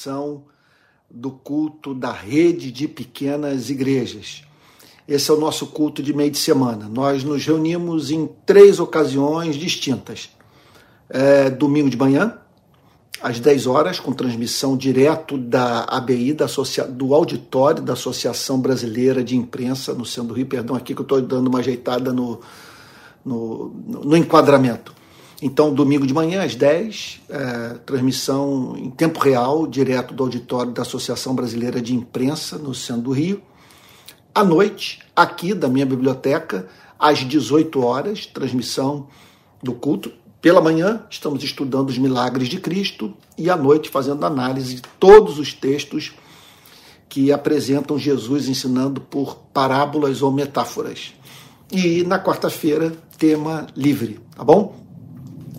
são do culto da rede de pequenas igrejas. Esse é o nosso culto de meio de semana. Nós nos reunimos em três ocasiões distintas. É, domingo de manhã, às 10 horas, com transmissão direto da ABI, da do auditório da Associação Brasileira de Imprensa no Centro do Rio. Perdão, aqui que eu estou dando uma ajeitada no, no, no enquadramento. Então, domingo de manhã, às 10, é, transmissão em tempo real, direto do auditório da Associação Brasileira de Imprensa, no centro do Rio. À noite, aqui da minha biblioteca, às 18 horas, transmissão do culto. Pela manhã, estamos estudando os milagres de Cristo e à noite, fazendo análise de todos os textos que apresentam Jesus ensinando por parábolas ou metáforas. E na quarta-feira, tema livre, tá bom?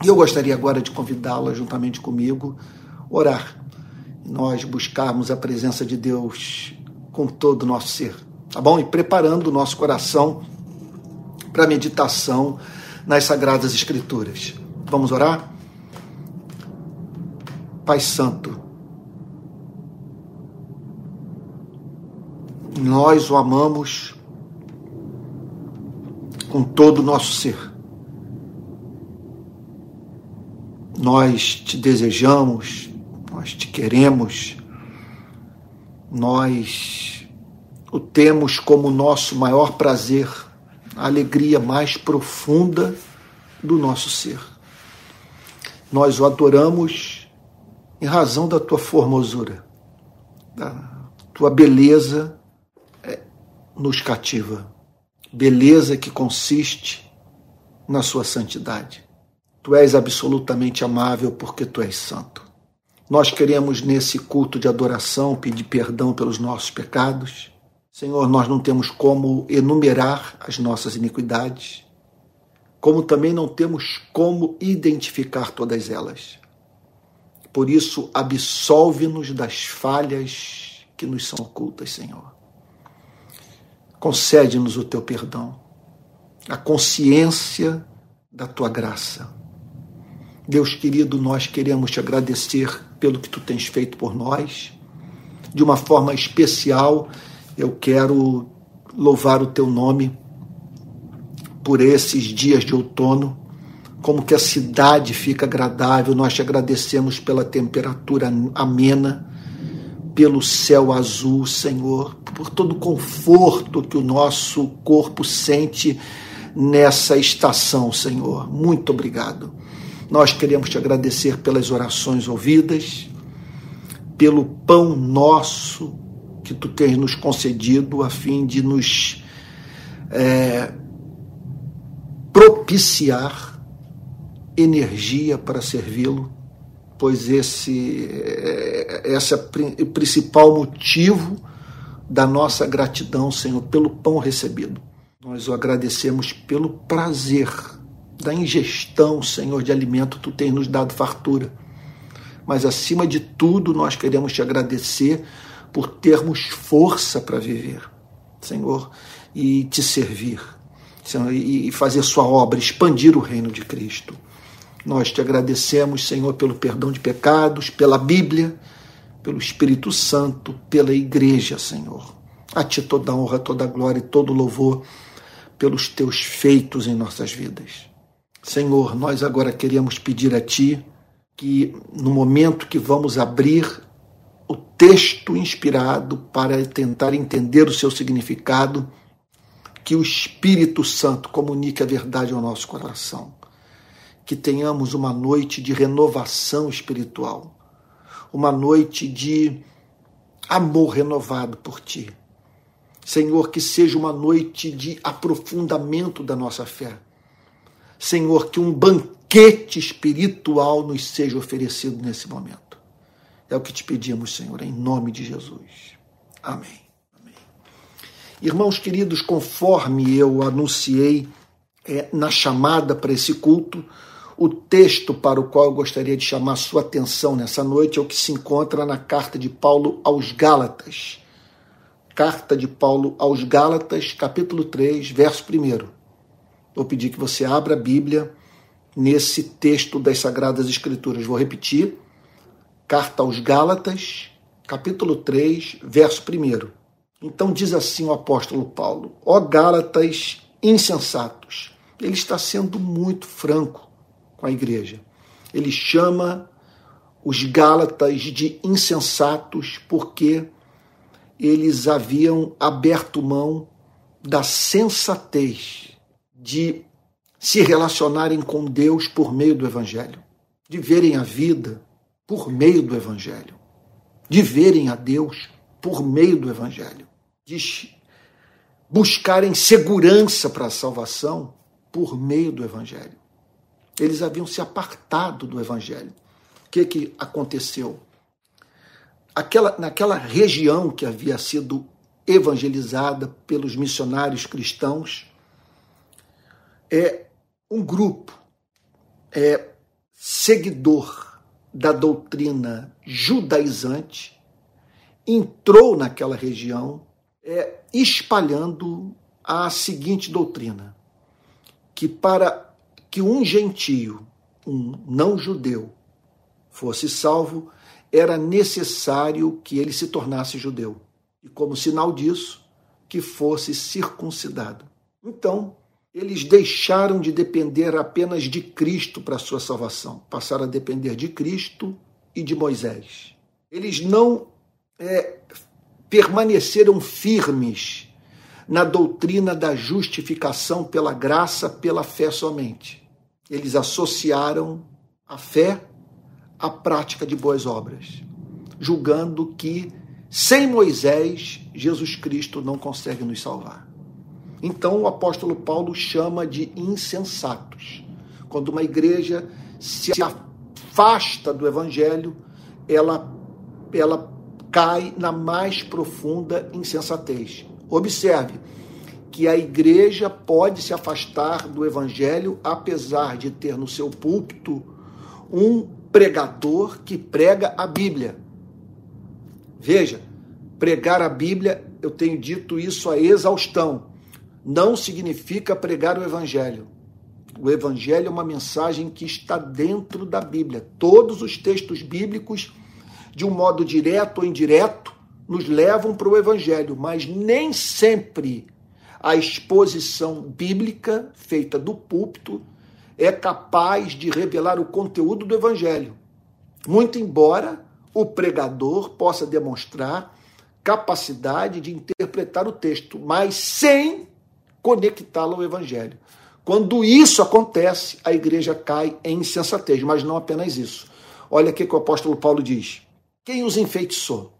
E eu gostaria agora de convidá-la, juntamente comigo, orar. Nós buscarmos a presença de Deus com todo o nosso ser, tá bom? E preparando o nosso coração para a meditação nas Sagradas Escrituras. Vamos orar? Pai Santo, nós o amamos com todo o nosso ser. Nós te desejamos, nós te queremos, nós o temos como nosso maior prazer, a alegria mais profunda do nosso ser. Nós o adoramos em razão da tua formosura, da tua beleza é, nos cativa. Beleza que consiste na sua santidade. Tu és absolutamente amável porque tu és santo. Nós queremos, nesse culto de adoração, pedir perdão pelos nossos pecados. Senhor, nós não temos como enumerar as nossas iniquidades, como também não temos como identificar todas elas. Por isso, absolve-nos das falhas que nos são ocultas, Senhor. Concede-nos o teu perdão, a consciência da tua graça Deus querido, nós queremos te agradecer pelo que tu tens feito por nós. De uma forma especial, eu quero louvar o teu nome por esses dias de outono, como que a cidade fica agradável. Nós te agradecemos pela temperatura amena, pelo céu azul, Senhor, por todo o conforto que o nosso corpo sente nessa estação, Senhor. Muito obrigado. Nós queremos te agradecer pelas orações ouvidas, pelo pão nosso que tu tens nos concedido a fim de nos é, propiciar energia para servi-lo, pois esse, é, esse é o principal motivo da nossa gratidão, Senhor, pelo pão recebido. Nós o agradecemos pelo prazer da ingestão, Senhor, de alimento, tu tens nos dado fartura. Mas acima de tudo, nós queremos te agradecer por termos força para viver, Senhor, e te servir, Senhor, e fazer sua obra, expandir o reino de Cristo. Nós te agradecemos, Senhor, pelo perdão de pecados, pela Bíblia, pelo Espírito Santo, pela Igreja, Senhor. A ti toda a honra, toda a glória e todo o louvor pelos teus feitos em nossas vidas. Senhor, nós agora queremos pedir a Ti que, no momento que vamos abrir o texto inspirado para tentar entender o seu significado, que o Espírito Santo comunique a verdade ao nosso coração. Que tenhamos uma noite de renovação espiritual, uma noite de amor renovado por Ti. Senhor, que seja uma noite de aprofundamento da nossa fé Senhor, que um banquete espiritual nos seja oferecido nesse momento. É o que te pedimos, Senhor, em nome de Jesus. Amém. Amém. Irmãos queridos, conforme eu anunciei é, na chamada para esse culto, o texto para o qual eu gostaria de chamar sua atenção nessa noite é o que se encontra na carta de Paulo aos Gálatas. Carta de Paulo aos Gálatas, capítulo 3, verso 1 vou pedir que você abra a Bíblia nesse texto das Sagradas Escrituras. Vou repetir. Carta aos Gálatas, capítulo 3, verso 1. Então diz assim o apóstolo Paulo: Ó Gálatas insensatos. Ele está sendo muito franco com a igreja. Ele chama os Gálatas de insensatos porque eles haviam aberto mão da sensatez de se relacionarem com Deus por meio do Evangelho, de verem a vida por meio do Evangelho, de verem a Deus por meio do Evangelho, de buscarem segurança para a salvação por meio do Evangelho. Eles haviam se apartado do Evangelho. O que, que aconteceu? Aquela, naquela região que havia sido evangelizada pelos missionários cristãos, é um grupo é seguidor da doutrina judaizante entrou naquela região é, espalhando a seguinte doutrina: que para que um gentio, um não judeu, fosse salvo, era necessário que ele se tornasse judeu. E como sinal disso, que fosse circuncidado. Então, eles deixaram de depender apenas de Cristo para sua salvação, passaram a depender de Cristo e de Moisés. Eles não é, permaneceram firmes na doutrina da justificação pela graça, pela fé somente. Eles associaram a fé à prática de boas obras, julgando que sem Moisés, Jesus Cristo não consegue nos salvar. Então o apóstolo Paulo chama de insensatos. Quando uma igreja se afasta do evangelho, ela, ela cai na mais profunda insensatez. Observe que a igreja pode se afastar do evangelho apesar de ter no seu púlpito um pregador que prega a Bíblia. Veja, pregar a Bíblia, eu tenho dito isso a exaustão não significa pregar o Evangelho. O Evangelho é uma mensagem que está dentro da Bíblia. Todos os textos bíblicos, de um modo direto ou indireto, nos levam para o Evangelho, mas nem sempre a exposição bíblica feita do púlpito é capaz de revelar o conteúdo do Evangelho. Muito embora o pregador possa demonstrar capacidade de interpretar o texto, mas sem conectá-la ao Evangelho. Quando isso acontece, a igreja cai em insensatez, mas não apenas isso. Olha o que o apóstolo Paulo diz. Quem os enfeitiçou?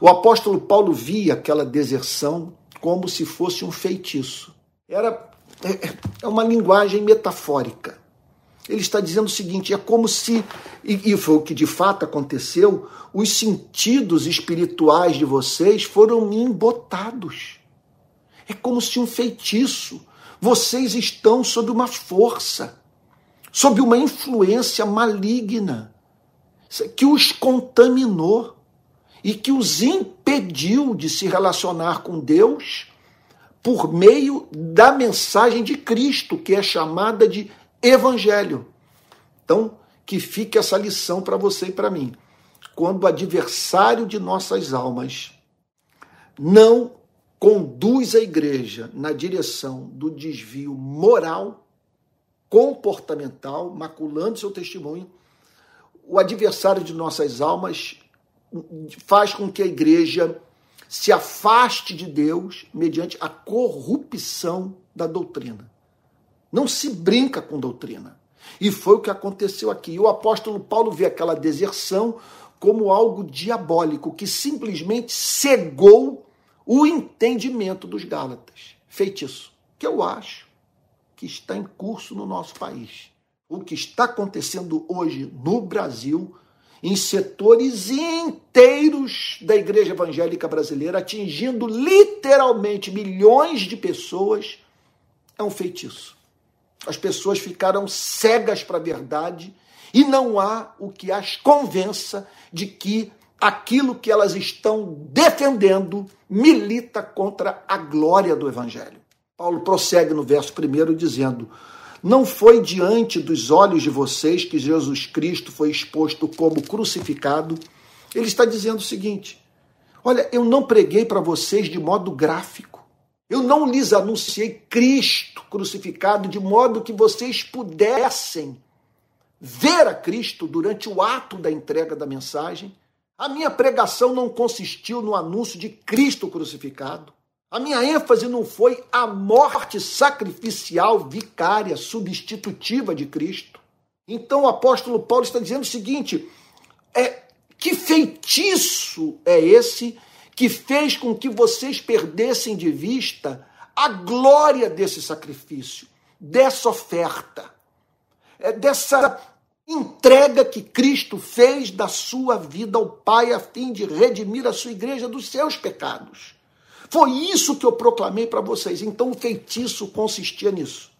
O apóstolo Paulo via aquela deserção como se fosse um feitiço. Era é, é uma linguagem metafórica. Ele está dizendo o seguinte: é como se, e foi o que de fato aconteceu, os sentidos espirituais de vocês foram embotados. É como se um feitiço. Vocês estão sob uma força, sob uma influência maligna que os contaminou e que os impediu de se relacionar com Deus por meio da mensagem de Cristo, que é chamada de Evangelho. Então, que fique essa lição para você e para mim. Quando o adversário de nossas almas não conduz a igreja na direção do desvio moral, comportamental, maculando seu testemunho, o adversário de nossas almas faz com que a igreja se afaste de Deus mediante a corrupção da doutrina. Não se brinca com doutrina. E foi o que aconteceu aqui. O apóstolo Paulo vê aquela deserção como algo diabólico que simplesmente cegou o entendimento dos Gálatas. Feitiço, que eu acho que está em curso no nosso país. O que está acontecendo hoje no Brasil, em setores inteiros da igreja evangélica brasileira, atingindo literalmente milhões de pessoas, é um feitiço. As pessoas ficaram cegas para a verdade e não há o que as convença de que aquilo que elas estão defendendo milita contra a glória do Evangelho. Paulo prossegue no verso primeiro dizendo: Não foi diante dos olhos de vocês que Jesus Cristo foi exposto como crucificado. Ele está dizendo o seguinte: Olha, eu não preguei para vocês de modo gráfico. Eu não lhes anunciei Cristo crucificado de modo que vocês pudessem ver a Cristo durante o ato da entrega da mensagem. A minha pregação não consistiu no anúncio de Cristo crucificado. A minha ênfase não foi a morte sacrificial, vicária, substitutiva de Cristo. Então o apóstolo Paulo está dizendo o seguinte: é, que feitiço é esse que fez com que vocês perdessem de vista a glória desse sacrifício, dessa oferta, é, dessa entrega que Cristo fez da sua vida ao Pai a fim de redimir a sua igreja dos seus pecados? Foi isso que eu proclamei para vocês. Então o feitiço consistia nisso.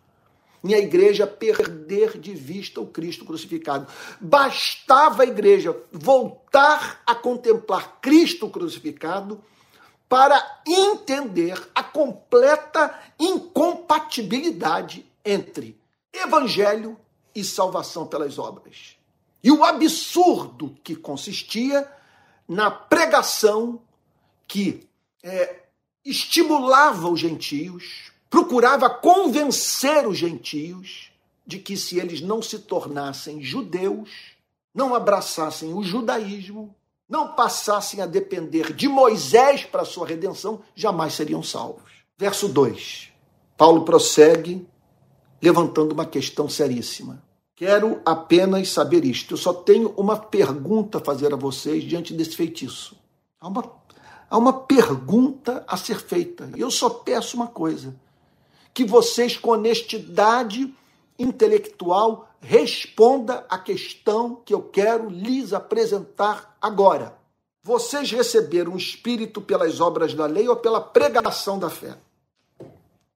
Em a igreja perder de vista o Cristo crucificado. Bastava a igreja voltar a contemplar Cristo crucificado para entender a completa incompatibilidade entre evangelho e salvação pelas obras. E o absurdo que consistia na pregação que é, estimulava os gentios, procurava convencer os gentios de que se eles não se tornassem judeus, não abraçassem o judaísmo, não passassem a depender de Moisés para sua redenção, jamais seriam salvos. Verso 2. Paulo prossegue levantando uma questão seríssima. Quero apenas saber isto. Eu só tenho uma pergunta a fazer a vocês diante desse feitiço. Há uma há uma pergunta a ser feita. E eu só peço uma coisa: que vocês, com honestidade intelectual, responda a questão que eu quero lhes apresentar agora. Vocês receberam o Espírito pelas obras da lei ou pela pregação da fé?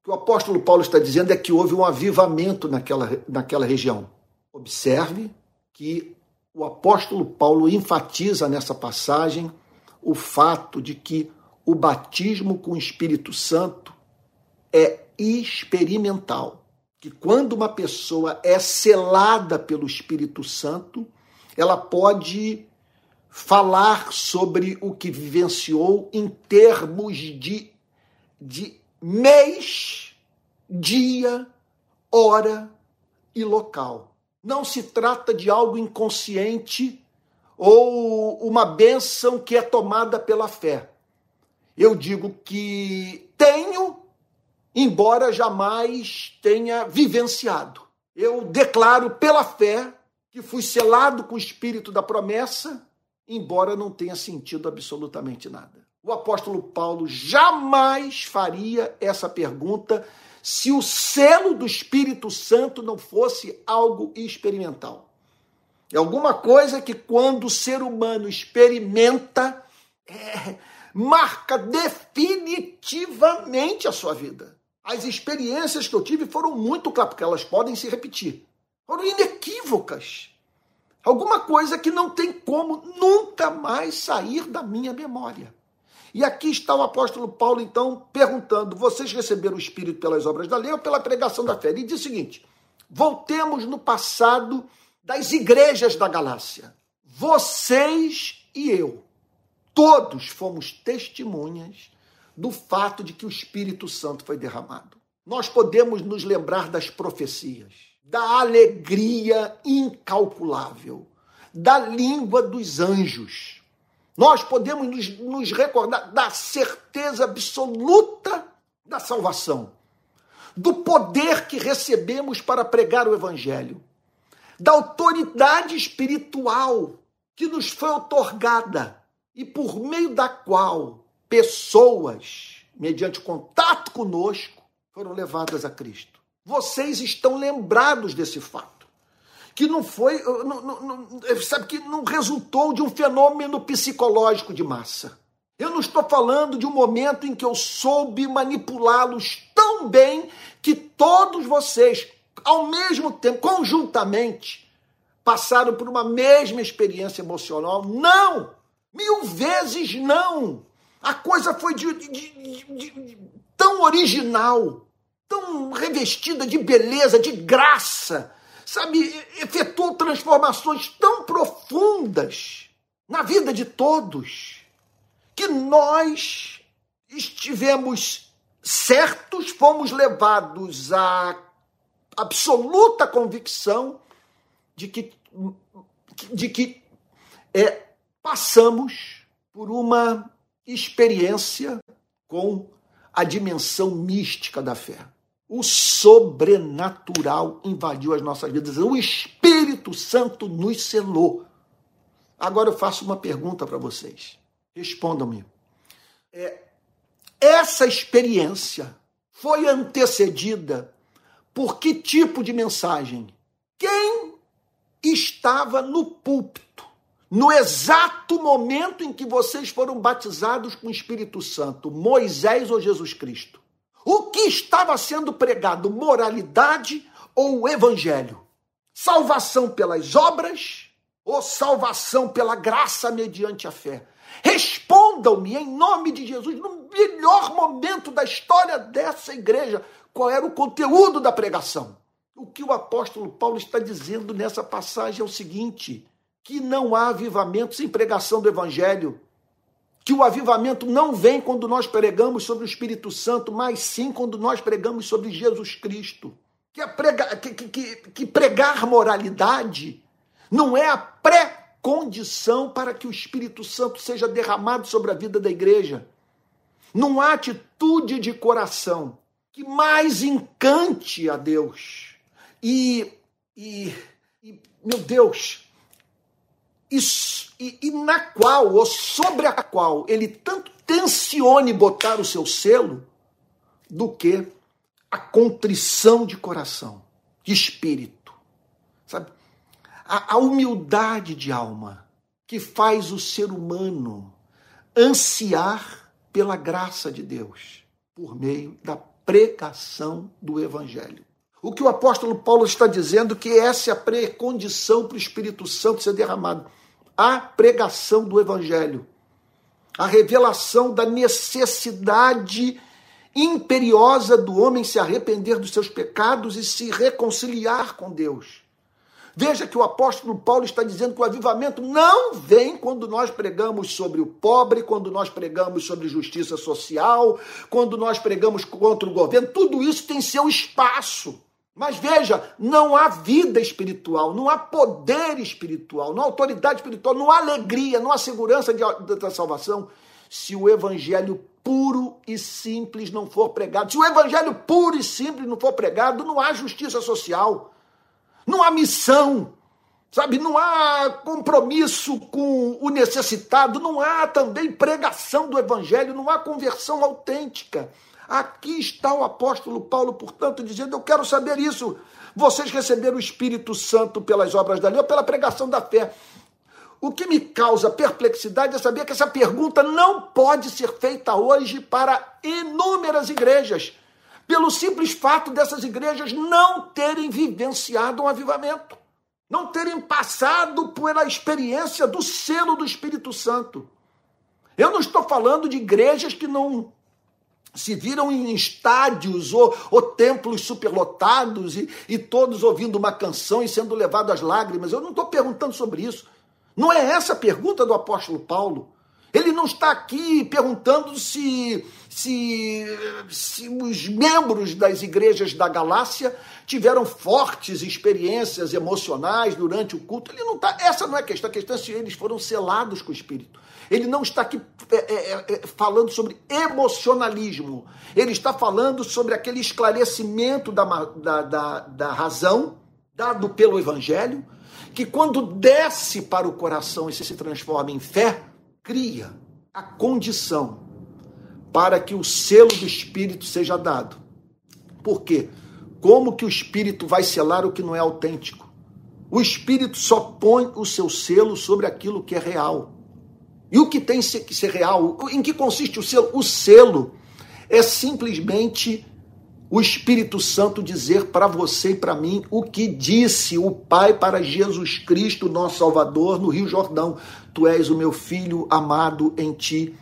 Que o apóstolo Paulo está dizendo é que houve um avivamento naquela, naquela região. Observe que o apóstolo Paulo enfatiza nessa passagem o fato de que o batismo com o Espírito Santo é experimental. Que quando uma pessoa é selada pelo Espírito Santo, ela pode falar sobre o que vivenciou em termos de, de mês, dia, hora e local. Não se trata de algo inconsciente ou uma bênção que é tomada pela fé. Eu digo que tenho, embora jamais tenha vivenciado. Eu declaro pela fé que fui selado com o espírito da promessa, embora não tenha sentido absolutamente nada. O apóstolo Paulo jamais faria essa pergunta se o selo do Espírito Santo não fosse algo experimental. É alguma coisa que, quando o ser humano experimenta, é, marca definitivamente a sua vida. As experiências que eu tive foram muito claras, porque elas podem se repetir. Foram inequívocas. Alguma coisa que não tem como nunca mais sair da minha memória. E aqui está o apóstolo Paulo, então, perguntando: vocês receberam o Espírito pelas obras da lei ou pela pregação da fé? Ele diz o seguinte: voltemos no passado das igrejas da Galácia. Vocês e eu, todos fomos testemunhas do fato de que o Espírito Santo foi derramado. Nós podemos nos lembrar das profecias, da alegria incalculável, da língua dos anjos. Nós podemos nos, nos recordar da certeza absoluta da salvação, do poder que recebemos para pregar o Evangelho da autoridade espiritual que nos foi otorgada e por meio da qual pessoas, mediante contato conosco, foram levadas a Cristo. Vocês estão lembrados desse fato. Que não foi, não, não, não, sabe, que não resultou de um fenômeno psicológico de massa. Eu não estou falando de um momento em que eu soube manipulá-los tão bem que todos vocês, ao mesmo tempo, conjuntamente, passaram por uma mesma experiência emocional. Não! Mil vezes não! A coisa foi de, de, de, tão original tão revestida de beleza, de graça, sabe, efetuou transformações tão profundas na vida de todos, que nós estivemos certos, fomos levados à absoluta convicção de que, de que é, passamos por uma experiência com a dimensão mística da fé. O sobrenatural invadiu as nossas vidas. O Espírito Santo nos selou. Agora eu faço uma pergunta para vocês. Respondam-me. É, essa experiência foi antecedida por que tipo de mensagem? Quem estava no púlpito no exato momento em que vocês foram batizados com o Espírito Santo, Moisés ou Jesus Cristo? O que estava sendo pregado, moralidade ou evangelho? Salvação pelas obras ou salvação pela graça mediante a fé? Respondam-me em nome de Jesus, no melhor momento da história dessa igreja, qual era o conteúdo da pregação. O que o apóstolo Paulo está dizendo nessa passagem é o seguinte: que não há avivamento sem pregação do evangelho que o avivamento não vem quando nós pregamos sobre o Espírito Santo, mas sim quando nós pregamos sobre Jesus Cristo. Que, prega, que, que, que pregar moralidade não é a pré-condição para que o Espírito Santo seja derramado sobre a vida da igreja. Não há atitude de coração que mais encante a Deus. E, e, e meu Deus, e, e, e na qual, ou sobre a qual, ele tanto tensione botar o seu selo, do que a contrição de coração, de espírito. Sabe? A, a humildade de alma que faz o ser humano ansiar pela graça de Deus por meio da pregação do Evangelho. O que o apóstolo Paulo está dizendo que essa é a precondição para o Espírito Santo ser derramado a pregação do Evangelho, a revelação da necessidade imperiosa do homem se arrepender dos seus pecados e se reconciliar com Deus. Veja que o apóstolo Paulo está dizendo que o avivamento não vem quando nós pregamos sobre o pobre, quando nós pregamos sobre justiça social, quando nós pregamos contra o governo. Tudo isso tem seu espaço. Mas veja, não há vida espiritual, não há poder espiritual, não há autoridade espiritual, não há alegria, não há segurança de, da salvação se o evangelho puro e simples não for pregado. Se o evangelho puro e simples não for pregado, não há justiça social, não há missão, sabe? Não há compromisso com o necessitado, não há também pregação do evangelho, não há conversão autêntica. Aqui está o apóstolo Paulo, portanto, dizendo: Eu quero saber isso. Vocês receberam o Espírito Santo pelas obras da lei ou pela pregação da fé? O que me causa perplexidade é saber que essa pergunta não pode ser feita hoje para inúmeras igrejas, pelo simples fato dessas igrejas não terem vivenciado um avivamento, não terem passado pela experiência do selo do Espírito Santo. Eu não estou falando de igrejas que não se viram em estádios ou, ou templos superlotados e, e todos ouvindo uma canção e sendo levados às lágrimas. Eu não estou perguntando sobre isso. Não é essa a pergunta do apóstolo Paulo. Ele não está aqui perguntando se, se, se os membros das igrejas da Galácia tiveram fortes experiências emocionais durante o culto. Ele não está. Essa não é a questão. A questão é se eles foram selados com o Espírito. Ele não está aqui é, é, é, é, falando sobre emocionalismo. Ele está falando sobre aquele esclarecimento da, da, da, da razão dado pelo Evangelho, que quando desce para o coração e se transforma em fé, cria a condição para que o selo do Espírito seja dado. Por quê? Como que o Espírito vai selar o que não é autêntico? O Espírito só põe o seu selo sobre aquilo que é real. E o que tem que ser real? Em que consiste o selo? O selo é simplesmente o Espírito Santo dizer para você e para mim o que disse o Pai para Jesus Cristo, nosso Salvador, no Rio Jordão: Tu és o meu filho amado, em ti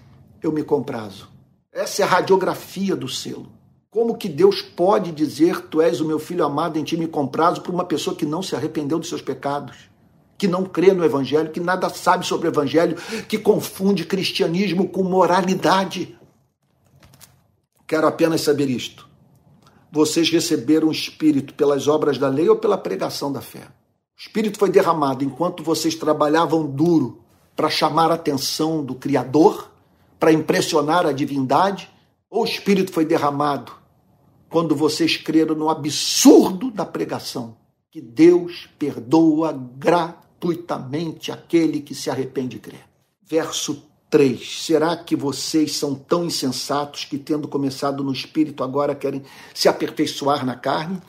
eu me comprazo. Essa é a radiografia do selo. Como que Deus pode dizer, tu és o meu filho amado, em ti me comprazo, para uma pessoa que não se arrependeu dos seus pecados, que não crê no evangelho, que nada sabe sobre o evangelho, que confunde cristianismo com moralidade? Quero apenas saber isto. Vocês receberam o Espírito pelas obras da lei ou pela pregação da fé? O Espírito foi derramado enquanto vocês trabalhavam duro para chamar a atenção do Criador, para impressionar a divindade, ou o Espírito foi derramado quando vocês creram no absurdo da pregação, que Deus perdoa gratuitamente aquele que se arrepende e crê. Verso 3. Será que vocês são tão insensatos que, tendo começado no espírito, agora querem se aperfeiçoar na carne?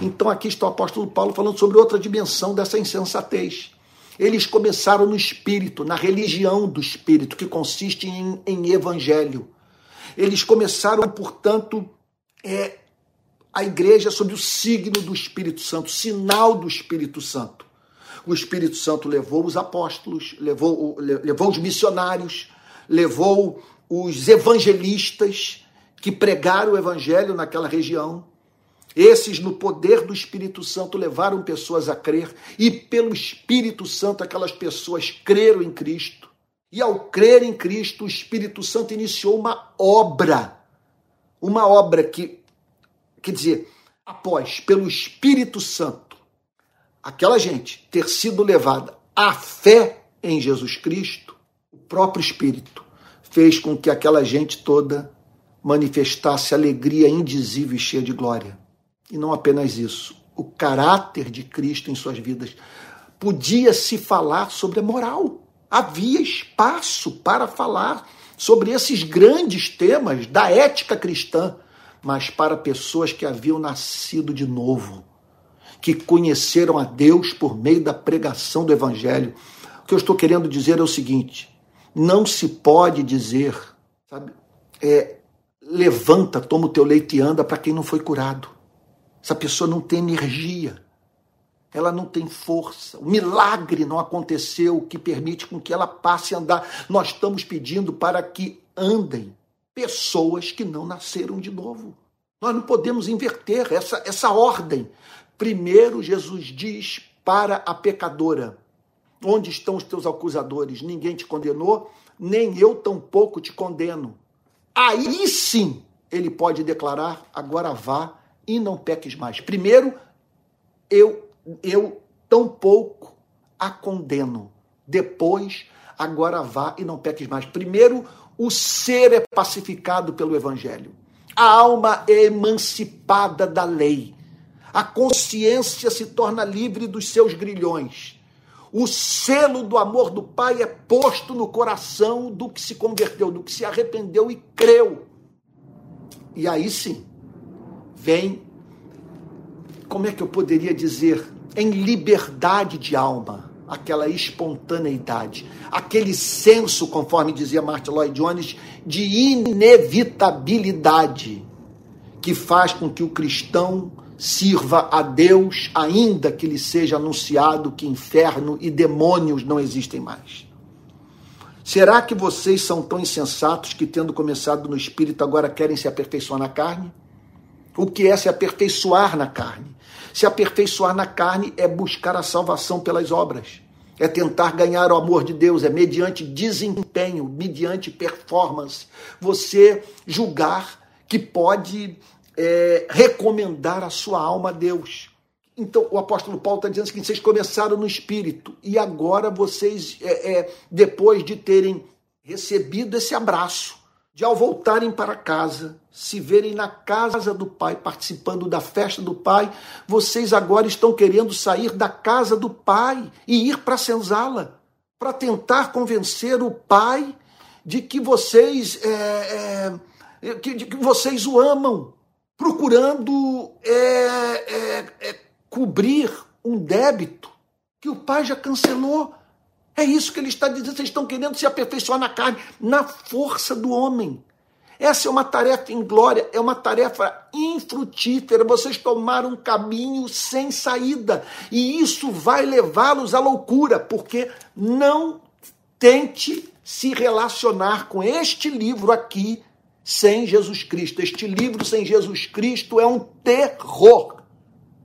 Então, aqui está o apóstolo Paulo falando sobre outra dimensão dessa insensatez. Eles começaram no espírito, na religião do espírito, que consiste em, em evangelho. Eles começaram, portanto, é, a igreja sob o signo do Espírito Santo, sinal do Espírito Santo. O Espírito Santo levou os apóstolos, levou, levou os missionários, levou os evangelistas que pregaram o evangelho naquela região. Esses, no poder do Espírito Santo, levaram pessoas a crer, e pelo Espírito Santo, aquelas pessoas creram em Cristo. E ao crer em Cristo, o Espírito Santo iniciou uma obra. Uma obra que, quer dizer, após, pelo Espírito Santo, aquela gente ter sido levada à fé em Jesus Cristo, o próprio Espírito fez com que aquela gente toda manifestasse alegria indizível e cheia de glória. E não apenas isso, o caráter de Cristo em suas vidas. Podia se falar sobre a moral. Havia espaço para falar sobre esses grandes temas da ética cristã, mas para pessoas que haviam nascido de novo, que conheceram a Deus por meio da pregação do Evangelho. O que eu estou querendo dizer é o seguinte: não se pode dizer, sabe, é, levanta, toma o teu leite e anda para quem não foi curado. Essa pessoa não tem energia, ela não tem força. O milagre não aconteceu que permite com que ela passe a andar. Nós estamos pedindo para que andem pessoas que não nasceram de novo. Nós não podemos inverter essa, essa ordem. Primeiro, Jesus diz para a pecadora: Onde estão os teus acusadores? Ninguém te condenou, nem eu tampouco te condeno. Aí sim ele pode declarar: agora vá e não peques mais. Primeiro, eu eu tampouco a condeno. Depois, agora vá e não peques mais. Primeiro, o ser é pacificado pelo evangelho. A alma é emancipada da lei. A consciência se torna livre dos seus grilhões. O selo do amor do Pai é posto no coração do que se converteu, do que se arrependeu e creu. E aí sim, vem, como é que eu poderia dizer, em liberdade de alma, aquela espontaneidade, aquele senso, conforme dizia Martin Lloyd Jones, de inevitabilidade que faz com que o cristão sirva a Deus, ainda que lhe seja anunciado que inferno e demônios não existem mais. Será que vocês são tão insensatos que, tendo começado no espírito, agora querem se aperfeiçoar na carne? O que é se aperfeiçoar na carne? Se aperfeiçoar na carne é buscar a salvação pelas obras, é tentar ganhar o amor de Deus, é mediante desempenho, mediante performance, você julgar que pode é, recomendar a sua alma a Deus. Então, o apóstolo Paulo está dizendo que vocês começaram no espírito e agora vocês, é, é, depois de terem recebido esse abraço, de ao voltarem para casa, se verem na casa do Pai, participando da festa do Pai, vocês agora estão querendo sair da casa do Pai e ir para a senzala, para tentar convencer o Pai de que vocês é, é, que, de que vocês o amam, procurando é, é, é, cobrir um débito que o pai já cancelou. É isso que ele está dizendo. Vocês estão querendo se aperfeiçoar na carne, na força do homem. Essa é uma tarefa inglória, é uma tarefa infrutífera. Vocês tomaram um caminho sem saída. E isso vai levá-los à loucura, porque não tente se relacionar com este livro aqui sem Jesus Cristo. Este livro sem Jesus Cristo é um terror.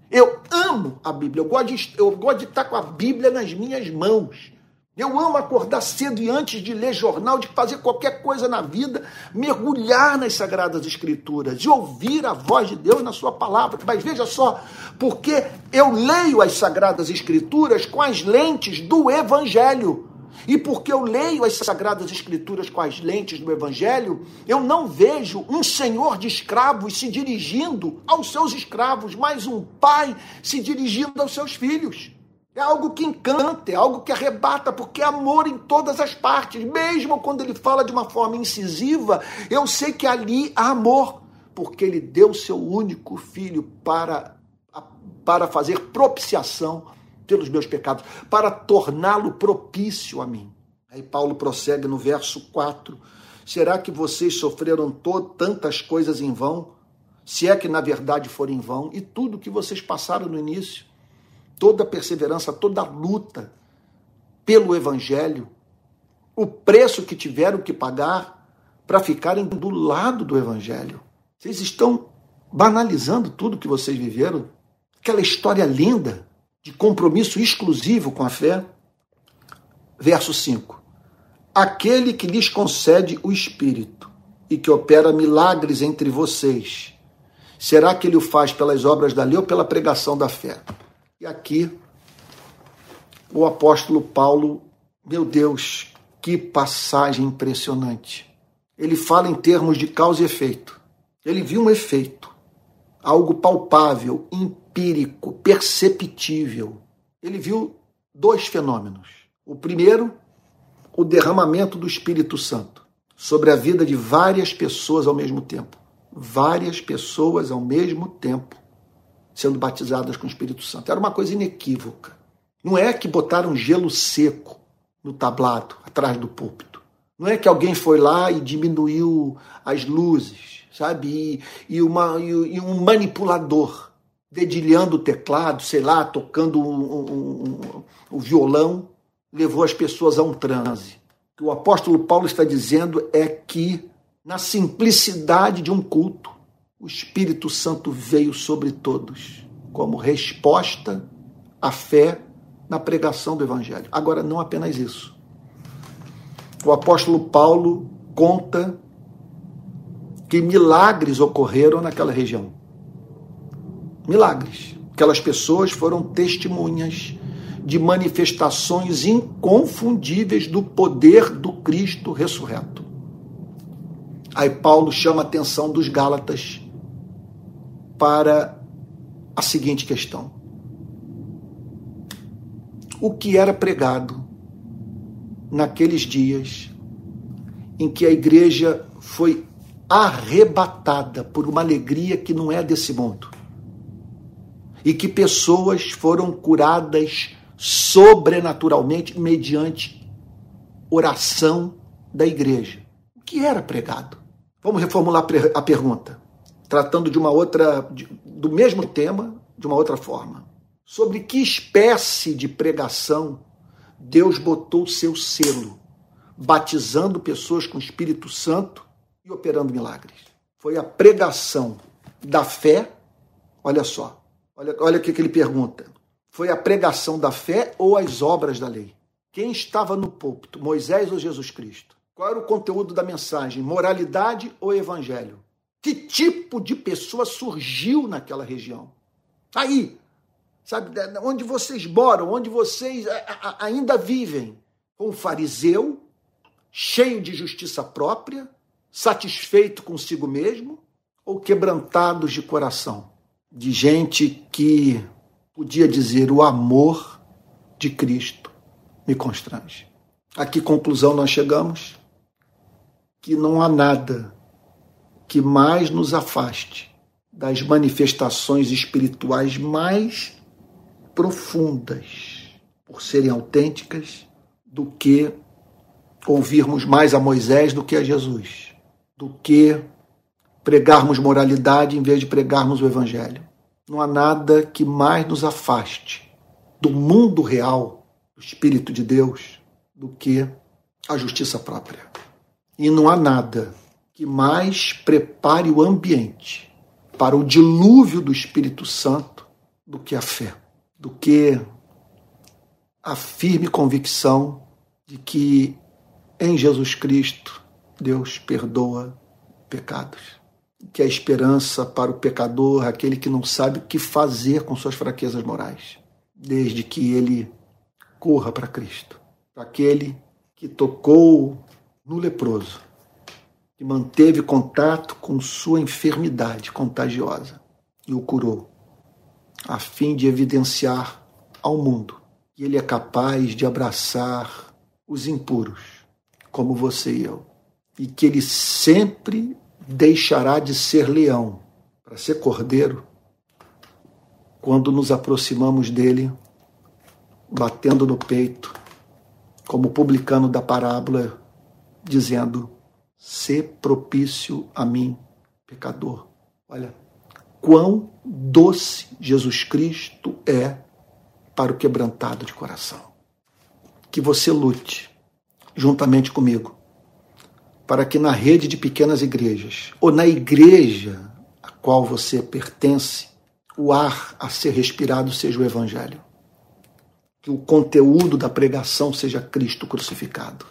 Eu amo a Bíblia, eu gosto, de, eu gosto de estar com a Bíblia nas minhas mãos. Eu amo acordar cedo e antes de ler jornal, de fazer qualquer coisa na vida, mergulhar nas Sagradas Escrituras, de ouvir a voz de Deus na Sua palavra. Mas veja só, porque eu leio as Sagradas Escrituras com as lentes do Evangelho. E porque eu leio as Sagradas Escrituras com as lentes do Evangelho, eu não vejo um senhor de escravos se dirigindo aos seus escravos, mas um pai se dirigindo aos seus filhos. É algo que encanta, é algo que arrebata, porque é amor em todas as partes. Mesmo quando ele fala de uma forma incisiva, eu sei que ali há amor, porque ele deu seu único filho para, para fazer propiciação pelos meus pecados, para torná-lo propício a mim. Aí Paulo prossegue no verso 4: Será que vocês sofreram tantas coisas em vão? Se é que na verdade for em vão, e tudo que vocês passaram no início? toda a perseverança, toda a luta pelo Evangelho, o preço que tiveram que pagar para ficarem do lado do Evangelho. Vocês estão banalizando tudo que vocês viveram, aquela história linda de compromisso exclusivo com a fé. Verso 5: Aquele que lhes concede o Espírito e que opera milagres entre vocês, será que ele o faz pelas obras da lei ou pela pregação da fé? E aqui o apóstolo Paulo, meu Deus, que passagem impressionante. Ele fala em termos de causa e efeito. Ele viu um efeito, algo palpável, empírico, perceptível. Ele viu dois fenômenos. O primeiro, o derramamento do Espírito Santo sobre a vida de várias pessoas ao mesmo tempo. Várias pessoas ao mesmo tempo sendo batizadas com o Espírito Santo. Era uma coisa inequívoca. Não é que botaram gelo seco no tablado, atrás do púlpito. Não é que alguém foi lá e diminuiu as luzes, sabe? E, e, uma, e, e um manipulador dedilhando o teclado, sei lá, tocando o um, um, um, violão, levou as pessoas a um transe. O que o apóstolo Paulo está dizendo é que, na simplicidade de um culto, o Espírito Santo veio sobre todos, como resposta à fé na pregação do Evangelho. Agora, não apenas isso. O apóstolo Paulo conta que milagres ocorreram naquela região. Milagres. Aquelas pessoas foram testemunhas de manifestações inconfundíveis do poder do Cristo ressurreto. Aí Paulo chama a atenção dos Gálatas para a seguinte questão: O que era pregado naqueles dias em que a igreja foi arrebatada por uma alegria que não é desse mundo e que pessoas foram curadas sobrenaturalmente mediante oração da igreja. O que era pregado? Vamos reformular a pergunta tratando de uma outra, do mesmo tema, de uma outra forma. Sobre que espécie de pregação Deus botou o seu selo, batizando pessoas com o Espírito Santo e operando milagres? Foi a pregação da fé, olha só, olha, olha o que, que ele pergunta. Foi a pregação da fé ou as obras da lei? Quem estava no púlpito, Moisés ou Jesus Cristo? Qual era o conteúdo da mensagem? Moralidade ou evangelho? Que tipo de pessoa surgiu naquela região? Aí, sabe, onde vocês moram, onde vocês ainda vivem. Um fariseu, cheio de justiça própria, satisfeito consigo mesmo, ou quebrantados de coração? De gente que podia dizer o amor de Cristo me constrange. A que conclusão nós chegamos? Que não há nada que mais nos afaste das manifestações espirituais mais profundas, por serem autênticas, do que ouvirmos mais a Moisés do que a Jesus, do que pregarmos moralidade em vez de pregarmos o Evangelho. Não há nada que mais nos afaste do mundo real, do Espírito de Deus, do que a justiça própria. E não há nada que mais prepare o ambiente para o dilúvio do Espírito Santo do que a fé, do que a firme convicção de que em Jesus Cristo Deus perdoa pecados. Que a esperança para o pecador, aquele que não sabe o que fazer com suas fraquezas morais, desde que ele corra para Cristo. Para aquele que tocou no leproso, que manteve contato com sua enfermidade contagiosa e o curou, a fim de evidenciar ao mundo que ele é capaz de abraçar os impuros, como você e eu, e que ele sempre deixará de ser leão para ser cordeiro quando nos aproximamos dele, batendo no peito, como publicano da parábola, dizendo: "Se propício a mim, pecador". Olha, quão doce Jesus Cristo é para o quebrantado de coração. Que você lute juntamente comigo para que na rede de pequenas igrejas ou na igreja a qual você pertence, o ar a ser respirado seja o evangelho. Que o conteúdo da pregação seja Cristo crucificado.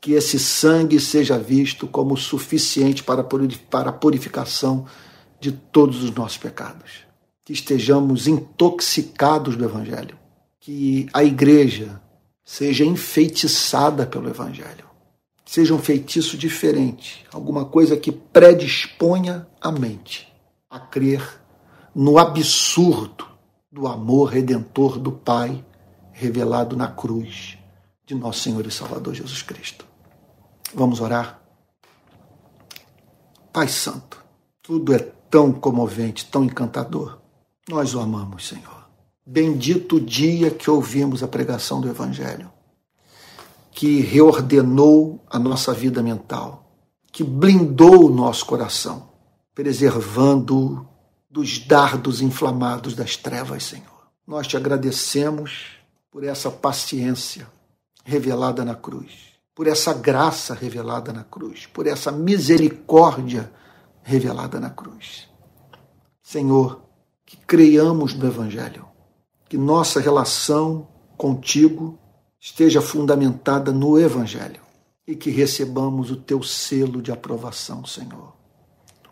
Que esse sangue seja visto como suficiente para a purificação de todos os nossos pecados. Que estejamos intoxicados do Evangelho que a igreja seja enfeitiçada pelo Evangelho. Seja um feitiço diferente, alguma coisa que predisponha a mente a crer no absurdo do amor redentor do Pai revelado na cruz de nosso Senhor e Salvador Jesus Cristo. Vamos orar? Pai Santo, tudo é tão comovente, tão encantador. Nós o amamos, Senhor. Bendito o dia que ouvimos a pregação do Evangelho, que reordenou a nossa vida mental, que blindou o nosso coração, preservando dos dardos inflamados das trevas, Senhor. Nós te agradecemos por essa paciência revelada na cruz, por essa graça revelada na cruz, por essa misericórdia revelada na cruz. Senhor, que creiamos no Evangelho, que nossa relação contigo esteja fundamentada no Evangelho e que recebamos o teu selo de aprovação, Senhor.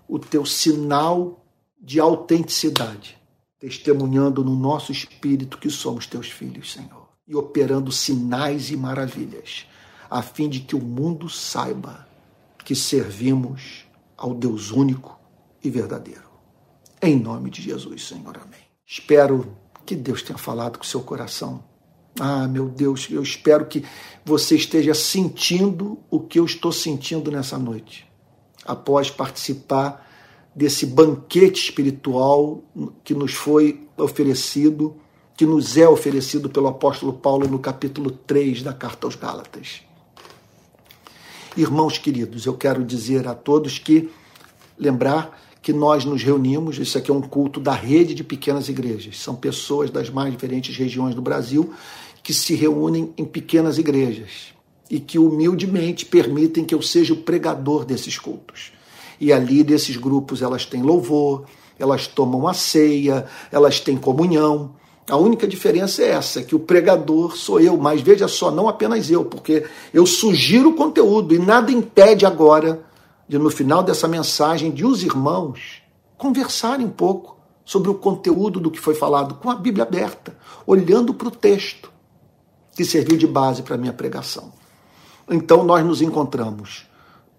O teu sinal de autenticidade, testemunhando no nosso espírito que somos teus filhos, Senhor, e operando sinais e maravilhas, a fim de que o mundo saiba que servimos ao Deus único e verdadeiro. Em nome de Jesus, Senhor. Amém. Espero que Deus tenha falado com seu coração. Ah, meu Deus, eu espero que você esteja sentindo o que eu estou sentindo nessa noite, após participar desse banquete espiritual que nos foi oferecido, que nos é oferecido pelo apóstolo Paulo no capítulo 3 da carta aos Gálatas. Irmãos queridos, eu quero dizer a todos que lembrar que nós nos reunimos. Isso aqui é um culto da rede de pequenas igrejas. São pessoas das mais diferentes regiões do Brasil que se reúnem em pequenas igrejas e que humildemente permitem que eu seja o pregador desses cultos. E ali desses grupos elas têm louvor, elas tomam a ceia, elas têm comunhão. A única diferença é essa, que o pregador sou eu, mas veja só, não apenas eu, porque eu sugiro o conteúdo e nada impede agora de no final dessa mensagem de os irmãos conversarem um pouco sobre o conteúdo do que foi falado com a Bíblia aberta, olhando para o texto que serviu de base para a minha pregação. Então nós nos encontramos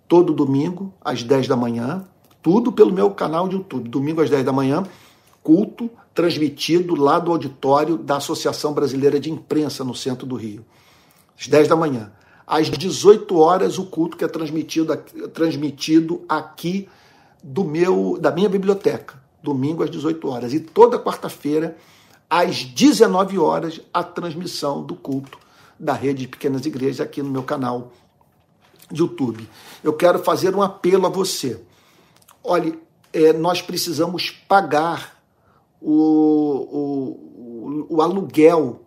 todo domingo às 10 da manhã, tudo pelo meu canal de YouTube, domingo às 10 da manhã, culto transmitido lá do auditório da Associação Brasileira de Imprensa no centro do Rio. Às 10 da manhã às 18 horas o culto que é transmitido, transmitido aqui do meu da minha biblioteca, domingo às 18 horas e toda quarta-feira às 19 horas a transmissão do culto da rede de pequenas igrejas aqui no meu canal de YouTube. Eu quero fazer um apelo a você. Olhe, é, nós precisamos pagar o, o, o aluguel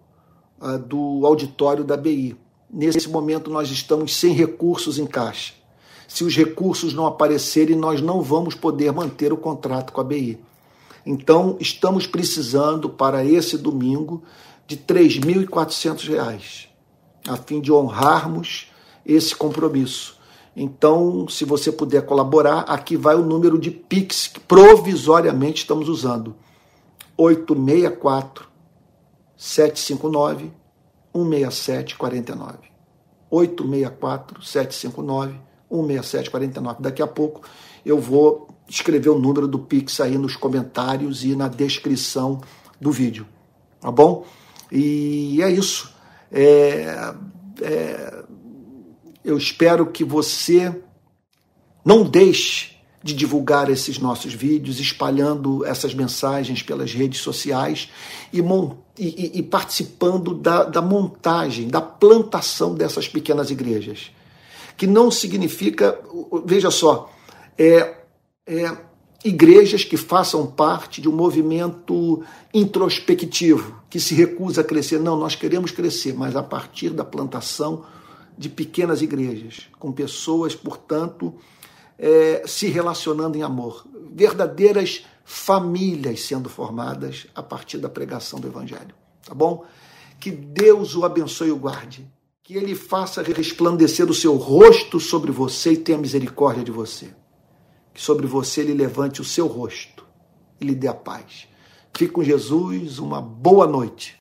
uh, do auditório da BI. Nesse momento, nós estamos sem recursos em caixa, Se os recursos não aparecerem, nós não vamos poder manter o contrato com a BI. Então, estamos precisando para esse domingo de R$ 3.400, a fim de honrarmos esse compromisso. Então, se você puder colaborar, aqui vai o número de Pix que provisoriamente estamos usando. 864 759 16749. 864 759 16749. Daqui a pouco eu vou escrever o número do Pix aí nos comentários e na descrição do vídeo. Tá bom? E é isso. É, é, eu espero que você não deixe de divulgar esses nossos vídeos, espalhando essas mensagens pelas redes sociais e, e, e participando da, da montagem, da plantação dessas pequenas igrejas. Que não significa, veja só, é, é, igrejas que façam parte de um movimento introspectivo, que se recusa a crescer. Não, nós queremos crescer, mas a partir da plantação de pequenas igrejas, com pessoas, portanto, é, se relacionando em amor. Verdadeiras famílias sendo formadas a partir da pregação do Evangelho. Tá bom? Que Deus o abençoe e o guarde. Que Ele faça resplandecer o seu rosto sobre você e tenha misericórdia de você. Que sobre você Ele levante o seu rosto e lhe dê a paz. Fique com Jesus, uma boa noite.